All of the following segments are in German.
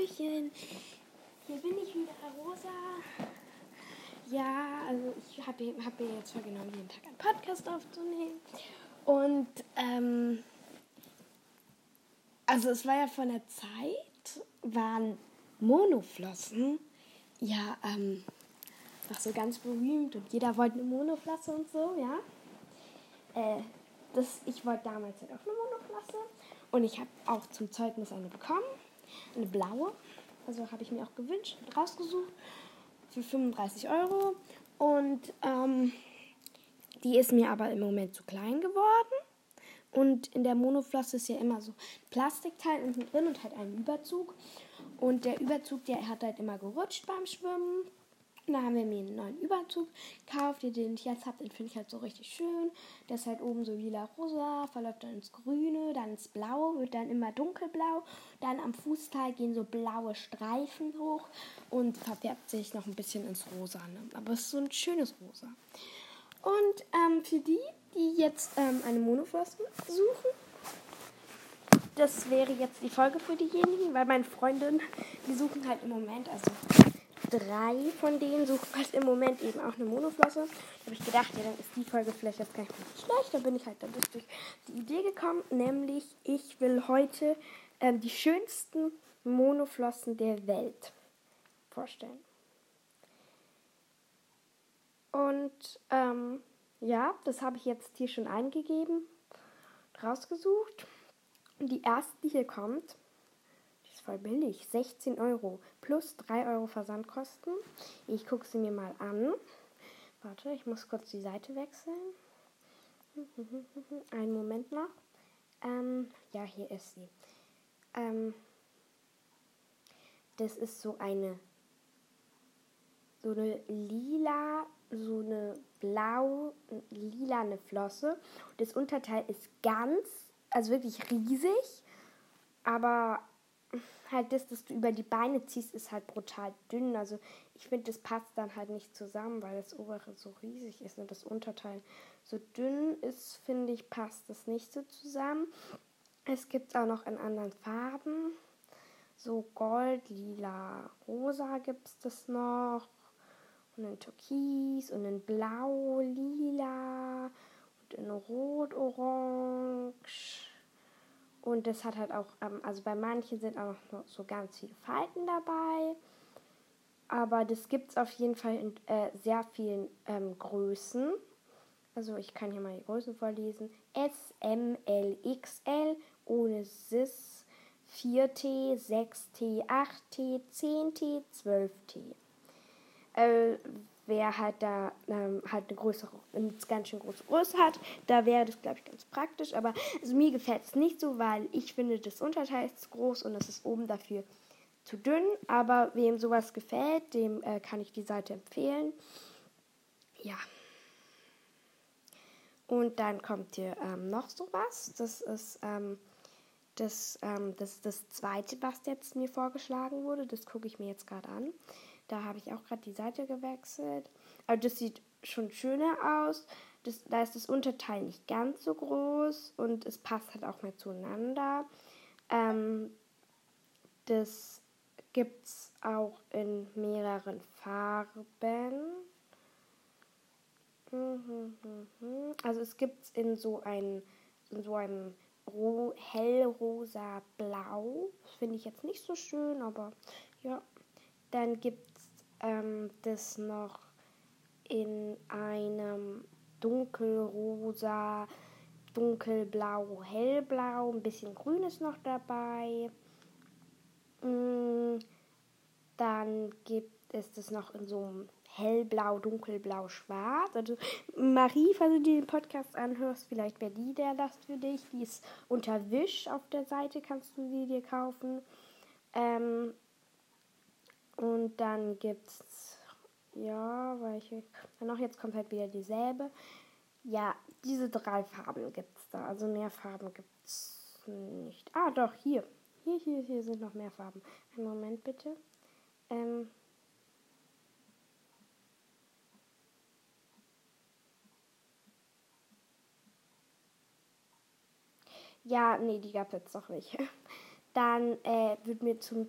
Hallöchen. Hier bin ich wieder, Rosa. Ja, also ich habe hab mir jetzt vorgenommen, jeden Tag einen Podcast aufzunehmen. Und, ähm, also es war ja von der Zeit, waren Monoflossen ja, ähm, noch so ganz berühmt und jeder wollte eine Monoflosse und so, ja. Äh, das, ich wollte damals halt auch eine Monoflosse und ich habe auch zum Zeugnis eine bekommen, eine blaue. Also habe ich mir auch gewünscht und rausgesucht für 35 Euro. Und ähm, die ist mir aber im Moment zu klein geworden. Und in der Monoflosse ist ja immer so Plastikteil unten drin und halt ein Überzug. Und der Überzug, der hat halt immer gerutscht beim Schwimmen. Und da haben wir mir einen neuen Überzug gekauft, den ich jetzt habe. Den finde ich halt so richtig schön. Der ist halt oben so lila-rosa, verläuft dann ins Grüne, dann ins Blaue, wird dann immer dunkelblau. Dann am Fußteil gehen so blaue Streifen hoch und verfärbt sich noch ein bisschen ins Rosa. Ne? Aber es ist so ein schönes Rosa. Und ähm, für die, die jetzt ähm, eine Monoflosse suchen, das wäre jetzt die Folge für diejenigen, weil meine Freundin, die suchen halt im Moment, also drei von denen suchen halt im Moment eben auch eine Monoflosse. Da habe ich gedacht, ja, dann ist die Folge vielleicht jetzt gar nicht schlecht. Da bin ich halt dann durch die Idee gekommen, nämlich ich will heute ähm, die schönsten Monoflossen der Welt vorstellen. Und ähm, ja, das habe ich jetzt hier schon eingegeben, rausgesucht. Und die erste, die hier kommt, voll billig. 16 Euro plus 3 Euro Versandkosten. Ich gucke sie mir mal an. Warte, ich muss kurz die Seite wechseln. Einen Moment noch. Ähm, ja, hier ist sie. Ähm, das ist so eine so eine lila, so eine blau, lila eine Flosse. Das Unterteil ist ganz, also wirklich riesig, aber halt das, das du über die Beine ziehst, ist halt brutal dünn. Also ich finde, das passt dann halt nicht zusammen, weil das obere so riesig ist und das Unterteil so dünn ist, finde ich, passt das nicht so zusammen. Es gibt auch noch in anderen Farben. So Gold, Lila, Rosa gibt es das noch. Und in Türkis und in Blau, Lila und in Rot, Orange. Und das hat halt auch, ähm, also bei manchen sind auch noch so ganz viele Falten dabei. Aber das gibt es auf jeden Fall in äh, sehr vielen ähm, Größen. Also ich kann hier mal die Größen vorlesen. S, M, L, XL ohne SIS, 4T, 6T, 8T, 10T, 12T. Äh, wer halt da ähm, halt eine größere, eine ganz schön große Größe hat, da wäre das, glaube ich, ganz praktisch. Aber also mir gefällt es nicht so, weil ich finde, das Unterteil ist groß und es ist oben dafür zu dünn. Aber wem sowas gefällt, dem äh, kann ich die Seite empfehlen. Ja. Und dann kommt hier ähm, noch sowas. Das ist ähm, das, ähm, das, das zweite, was jetzt mir vorgeschlagen wurde. Das gucke ich mir jetzt gerade an. Da habe ich auch gerade die Seite gewechselt. Aber das sieht schon schöner aus. Das, da ist das Unterteil nicht ganz so groß und es passt halt auch mehr zueinander. Ähm, das gibt es auch in mehreren Farben. Also es gibt es in so einem, in so einem hellrosa Blau. Finde ich jetzt nicht so schön, aber ja. Dann gibt ähm, das noch in einem dunkelrosa, dunkelblau, hellblau, ein bisschen grün ist noch dabei. Mm, dann gibt es das noch in so einem hellblau, dunkelblau, schwarz. Also Marie, falls du dir den Podcast anhörst, vielleicht wäre die der Last für dich. Die ist unter Wisch auf der Seite, kannst du sie dir kaufen. Ähm, und dann gibt's, ja, welche, noch jetzt kommt halt wieder dieselbe. Ja, diese drei Farben gibt's da. Also mehr Farben gibt's nicht. Ah, doch, hier. Hier, hier, hier sind noch mehr Farben. Einen Moment bitte. Ähm, Ja, nee, die gab es jetzt noch nicht. Dann äh, wird mir zum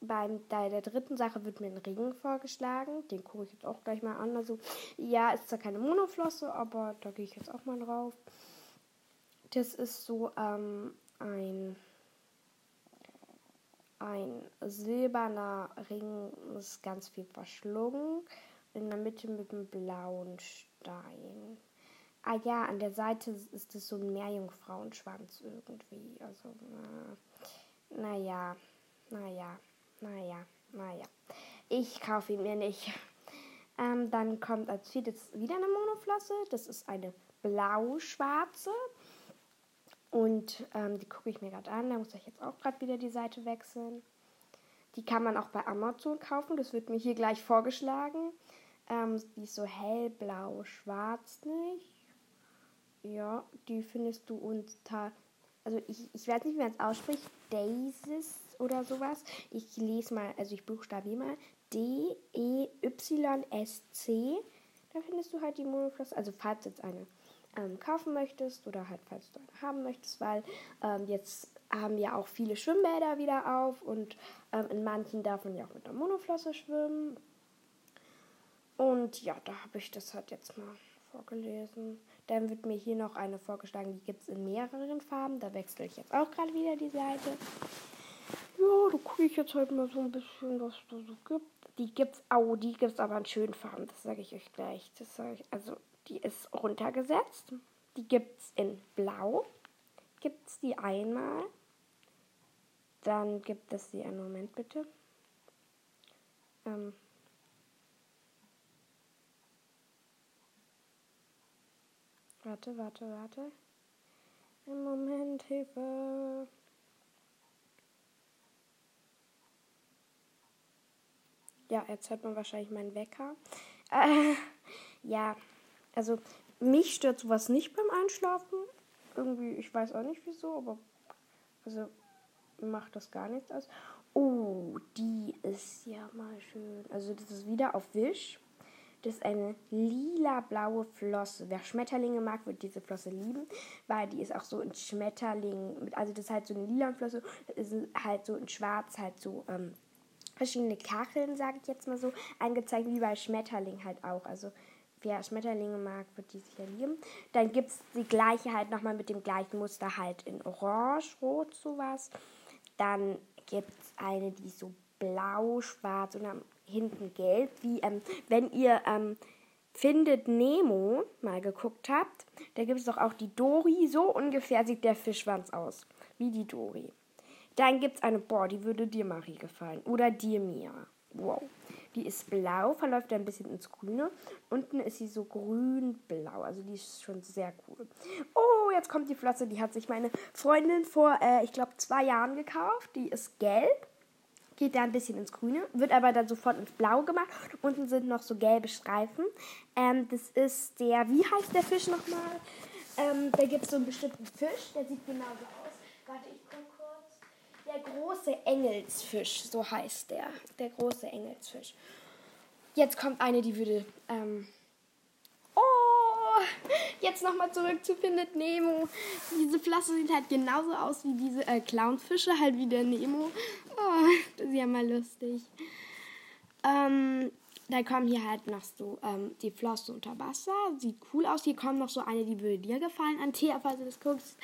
bei der dritten Sache wird mir ein Ring vorgeschlagen. Den gucke ich jetzt auch gleich mal an. Also, ja, ist zwar keine Monoflosse, aber da gehe ich jetzt auch mal drauf. Das ist so ähm, ein, ein silberner Ring, ist ganz viel verschlungen. In der Mitte mit einem blauen Stein. Ah ja, an der Seite ist es so ein Meerjungfrauenschwanz irgendwie. Also, na, naja, naja, naja, naja. Ich kaufe ihn mir nicht. Ähm, dann kommt als viertes wieder eine Monoflosse. Das ist eine blau-schwarze. Und ähm, die gucke ich mir gerade an. Da muss ich jetzt auch gerade wieder die Seite wechseln. Die kann man auch bei Amazon kaufen. Das wird mir hier gleich vorgeschlagen. Ähm, die ist so hellblau-schwarz nicht. Ja, die findest du unter. Also ich, ich weiß nicht, wie man es ausspricht. Daisys oder sowas. Ich lese mal, also ich buchstabiere mal. D-E-Y-S-C. Da findest du halt die Monoflosse. Also falls jetzt eine ähm, kaufen möchtest oder halt falls du eine haben möchtest, weil ähm, jetzt haben ja auch viele Schwimmbäder wieder auf und ähm, in manchen darf man ja auch mit der Monoflosse schwimmen. Und ja, da habe ich das halt jetzt mal vorgelesen. Dann wird mir hier noch eine vorgeschlagen, die gibt es in mehreren Farben. Da wechsle ich jetzt auch gerade wieder die Seite. Ja, da gucke ich jetzt halt mal so ein bisschen, was da so gibt. Die gibt's, oh, die gibt es aber in schönen Farben, das sage ich euch gleich. Das sage ich, also die ist runtergesetzt. Die gibt es in Blau. Gibt es die einmal. Dann gibt es sie, einen Moment bitte. Ähm, warte, warte, warte. Ein Moment, Hilfe. Ja, jetzt hört man wahrscheinlich meinen Wecker. Äh, ja, also mich stört sowas nicht beim Einschlafen. Irgendwie, ich weiß auch nicht wieso, aber also macht das gar nichts aus. Oh, die ist ja mal schön. Also das ist wieder auf Wisch. Das ist eine lila-blaue Flosse. Wer Schmetterlinge mag, wird diese Flosse lieben, weil die ist auch so in Schmetterling. Also das ist halt so eine lila Flosse. Das ist halt so in Schwarz halt so ähm, verschiedene Kacheln, sage ich jetzt mal so, angezeigt, wie bei Schmetterling halt auch. Also wer Schmetterlinge mag, wird die sicher lieben. Dann gibt es die gleiche halt nochmal mit dem gleichen Muster halt in Orange, Rot, sowas. Dann gibt es eine, die so blau, schwarz und am hinten gelb, wie ähm, wenn ihr ähm, Findet Nemo mal geguckt habt, da gibt es doch auch die Dori, so ungefähr sieht der Fischschwanz aus, wie die Dori. Dann gibt es eine, boah, die würde dir, Marie, gefallen. Oder dir, Mia. Wow. Die ist blau, verläuft ein bisschen ins Grüne. Unten ist sie so grün-blau. Also die ist schon sehr cool. Oh, jetzt kommt die Flosse. Die hat sich meine Freundin vor, äh, ich glaube, zwei Jahren gekauft. Die ist gelb. Geht da ein bisschen ins Grüne, wird aber dann sofort ins Blau gemacht. Unten sind noch so gelbe Streifen. Ähm, das ist der, wie heißt der Fisch nochmal? Ähm, da gibt es so einen bestimmten Fisch, der sieht genauso aus. Warte, ich der große Engelsfisch, so heißt der. Der große Engelsfisch. Jetzt kommt eine, die würde. Ähm oh! Jetzt nochmal zurück zu Findet Nemo. Diese Flosse sieht halt genauso aus wie diese äh, Clownfische, halt wie der Nemo. Oh, das ist ja mal lustig. Ähm, da kommen hier halt noch so ähm, die Flosse unter Wasser. Sieht cool aus. Hier kommt noch so eine, die würde dir gefallen, Antea, falls du das guckst.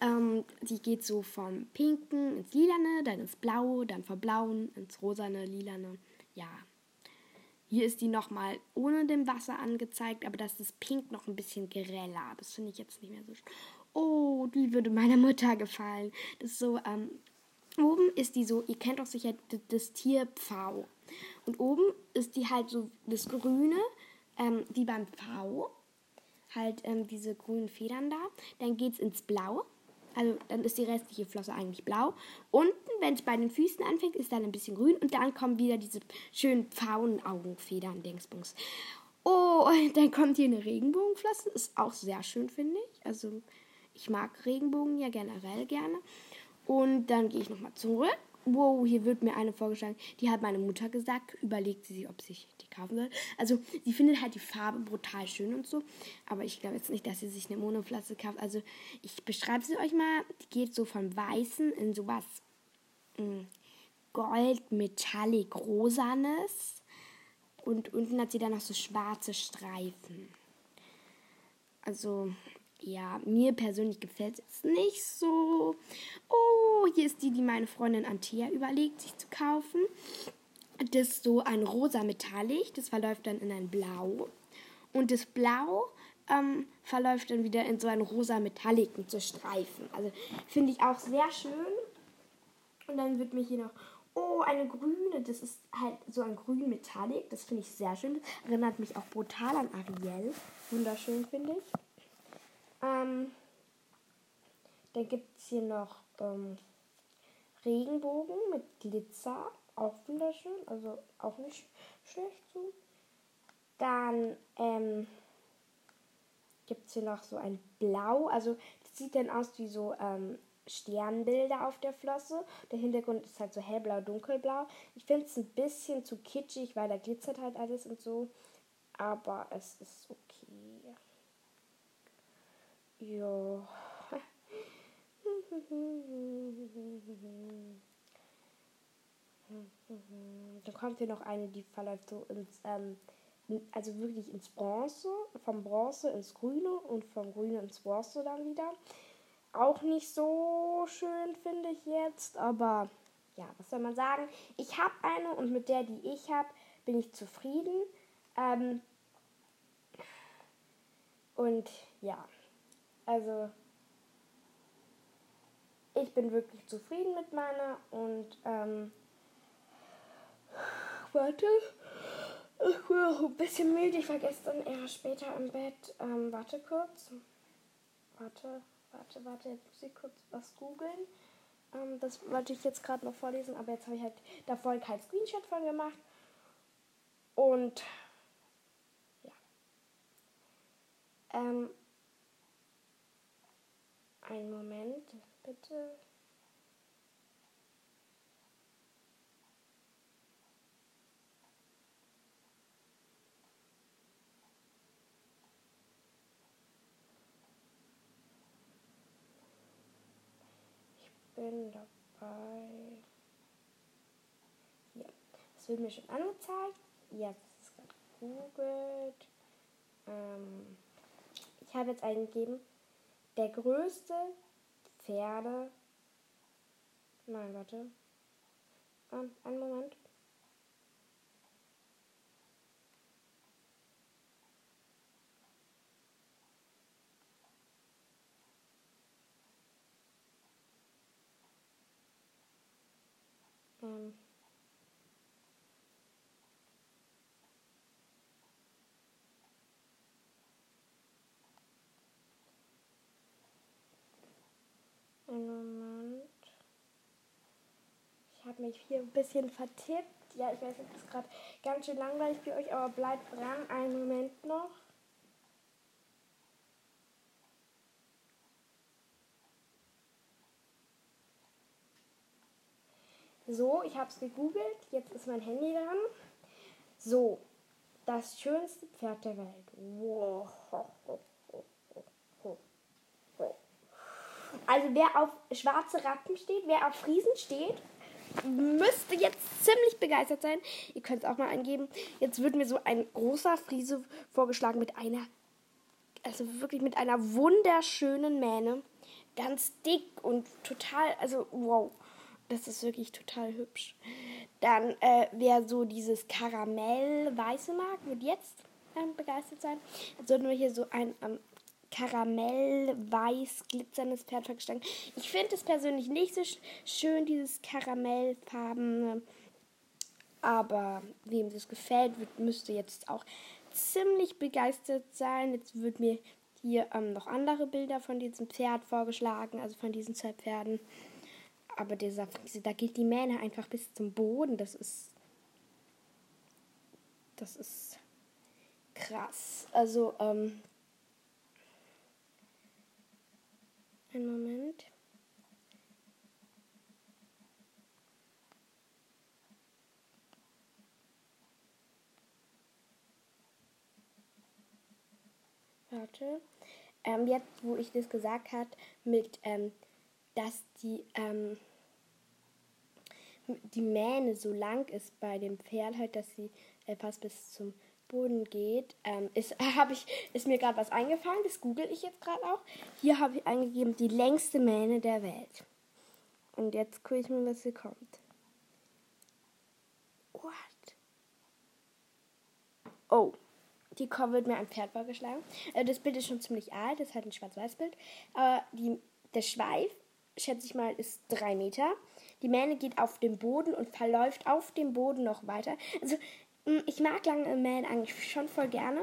Ähm, die geht so vom Pinken ins Lilane, dann ins Blaue, dann vom Blauen ins Rosane, Lilane. Ja. Hier ist die nochmal ohne dem Wasser angezeigt, aber das ist Pink noch ein bisschen greller. Das finde ich jetzt nicht mehr so schön. Oh, die würde meiner Mutter gefallen. Das ist so, ähm, oben ist die so, ihr kennt doch sicher das Tier Pfau. Und oben ist die halt so das Grüne, ähm, wie beim Pfau. Halt ähm, diese grünen Federn da. Dann geht es ins Blau. Also dann ist die restliche Flosse eigentlich blau. Unten, wenn es bei den Füßen anfängt, ist dann ein bisschen grün. Und dann kommen wieder diese schönen Pfauenaugenfedern, Dingsbums. Oh, dann kommt hier eine Regenbogenflosse. Ist auch sehr schön, finde ich. Also ich mag Regenbogen ja generell gerne. Und dann gehe ich nochmal zurück wow, hier wird mir eine vorgeschlagen, die hat meine Mutter gesagt, überlegt sie sich, ob sich die kaufen soll. Also sie findet halt die Farbe brutal schön und so, aber ich glaube jetzt nicht, dass sie sich eine Monoflasse kauft. Also ich beschreibe sie euch mal, die geht so von weißen in sowas mh, hm, Gold Metallic Rosanes. Und unten hat sie dann noch so schwarze Streifen. Also, ja, mir persönlich gefällt es nicht so. Oh, hier ist die, die meine Freundin Antea überlegt, sich zu kaufen. Das ist so ein rosa Metallic, das verläuft dann in ein Blau. Und das Blau ähm, verläuft dann wieder in so ein rosa Metallic mit so Streifen. Also finde ich auch sehr schön. Und dann wird mir hier noch, oh, eine grüne, das ist halt so ein grün Metallic. Das finde ich sehr schön. Das erinnert mich auch brutal an Ariel. Wunderschön, finde ich. Ähm, dann gibt es hier noch ähm, Regenbogen mit Glitzer. Auch wunderschön, also auch nicht schlecht so. Dann ähm, gibt es hier noch so ein Blau. Also das sieht dann aus wie so ähm, Sternbilder auf der Flosse. Der Hintergrund ist halt so hellblau, dunkelblau. Ich finde es ein bisschen zu kitschig, weil da glitzert halt alles und so. Aber es ist okay. Ja. Dann kommt hier noch eine, die verläuft so ins, ähm, also wirklich ins Bronze, vom Bronze ins Grüne und vom Grüne ins Bronze dann wieder. Auch nicht so schön, finde ich jetzt, aber ja, was soll man sagen? Ich habe eine und mit der, die ich habe, bin ich zufrieden. Ähm, und ja, also ich bin wirklich zufrieden mit meiner und ähm, warte, ich bin auch ein bisschen müde. Ich war gestern eher später im Bett. Ähm, warte kurz. Warte, warte, warte. Jetzt muss ich kurz was googeln. Ähm, das wollte ich jetzt gerade noch vorlesen, aber jetzt habe ich halt davor kein Screenshot von gemacht. Und ja. Ähm, einen Moment, bitte. Ich bin dabei. Hier. Das wird mir schon angezeigt. Jetzt ist es gerade gegoogelt. Ähm, ich habe jetzt eingegeben der größte Pferde. Nein, warte. Ähm, einen Moment. Ähm. Einen Moment. Ich habe mich hier ein bisschen vertippt. Ja, ich weiß, es ist gerade ganz schön langweilig für euch, aber bleibt dran. Einen Moment noch. So, ich habe es gegoogelt. Jetzt ist mein Handy dran. So, das schönste Pferd der Welt. Wow. Also wer auf schwarze Rappen steht, wer auf Friesen steht, müsste jetzt ziemlich begeistert sein. Ihr könnt es auch mal eingeben. Jetzt wird mir so ein großer Friese vorgeschlagen mit einer, also wirklich mit einer wunderschönen Mähne. Ganz dick und total, also wow. Das ist wirklich total hübsch. Dann, äh, wer so dieses Karamell-Weiße mag, wird jetzt ähm, begeistert sein. Jetzt sollten wir hier so ein ähm, Karamell-Weiß glitzerndes Pferd vorgeschlagen. Ich finde es persönlich nicht so schön, dieses Karamellfarbene. Aber wem das gefällt, wird, müsste jetzt auch ziemlich begeistert sein. Jetzt wird mir hier ähm, noch andere Bilder von diesem Pferd vorgeschlagen, also von diesen zwei Pferden. Aber dieser da geht die Mähne einfach bis zum Boden. Das ist. Das ist krass. Also, ähm. Einen Moment. Warte. Ähm, jetzt, wo ich das gesagt habe, mit, ähm, dass die, ähm, die Mähne so lang ist bei dem Pferd halt, dass sie äh, fast bis zum Boden geht, ähm, ist, ich, ist mir gerade was eingefallen, das google ich jetzt gerade auch. Hier habe ich eingegeben, die längste Mähne der Welt. Und jetzt gucke ich mal, was hier kommt. What? Oh, die Kopf wird mir ein Pferd vorgeschlagen. Äh, das Bild ist schon ziemlich alt, das ist halt ein Schwarz-Weiß-Bild. Aber die, der Schweif, schätze ich mal, ist drei Meter. Die Mähne geht auf den Boden und verläuft auf dem Boden noch weiter. Also, ich mag lange Mähne eigentlich schon voll gerne.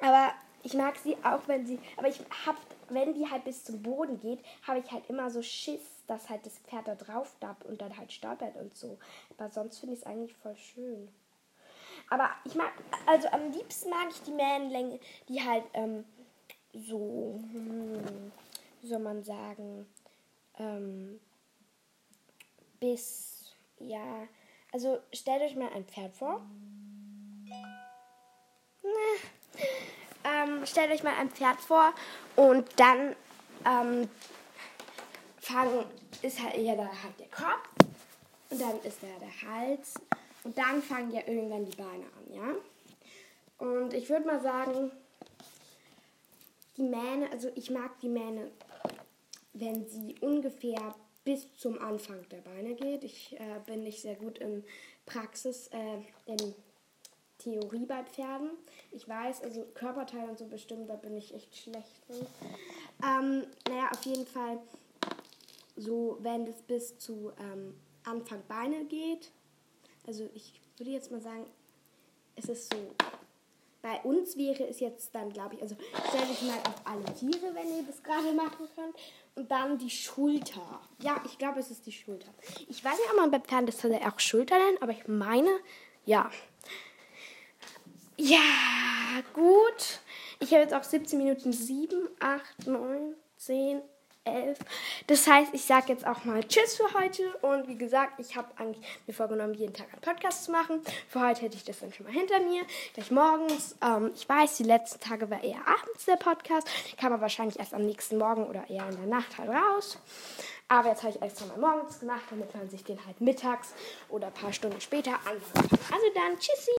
Aber ich mag sie auch, wenn sie. Aber ich hab, wenn die halt bis zum Boden geht, habe ich halt immer so Schiss, dass halt das Pferd da drauf dappt und dann halt stolpert und so. Aber sonst finde ich es eigentlich voll schön. Aber ich mag, also am liebsten mag ich die Mähnenlänge, die halt ähm, so, hm, wie soll man sagen, ähm, bis, ja, also stellt euch mal ein Pferd vor. Ähm, stellt euch mal ein Pferd vor und dann ähm, fangen, ist halt ja da halt der Kopf und dann ist da der Hals und dann fangen ja irgendwann die Beine an, ja. Und ich würde mal sagen, die Mähne, also ich mag die Mähne, wenn sie ungefähr bis zum Anfang der Beine geht. Ich äh, bin nicht sehr gut in Praxis, äh, in Theorie bei Pferden. Ich weiß, also Körperteile und so bestimmt, da bin ich echt schlecht drin. Ähm, naja, auf jeden Fall, so wenn es bis zu ähm, Anfang Beine geht, also ich würde jetzt mal sagen, es ist so. Bei uns wäre es jetzt dann, glaube ich, also stell dich mal auf alle Tiere, wenn ihr das gerade machen könnt. Und dann die Schulter. Ja, ich glaube, es ist die Schulter. Ich weiß nicht, ob man bei Pferden das auch Schulter nennt, aber ich meine, ja. Ja, gut. Ich habe jetzt auch 17 Minuten 7, 8, 9, 10, 11. Das heißt, ich sage jetzt auch mal Tschüss für heute. Und wie gesagt, ich habe eigentlich mir vorgenommen, jeden Tag einen Podcast zu machen. Für heute hätte ich das dann schon mal hinter mir. Gleich morgens. Ähm, ich weiß, die letzten Tage war eher abends der Podcast. Kam aber wahrscheinlich erst am nächsten Morgen oder eher in der Nacht halt raus. Aber jetzt habe ich extra mal morgens gemacht, damit man sich den halt mittags oder ein paar Stunden später kann. Also dann, tschüssi!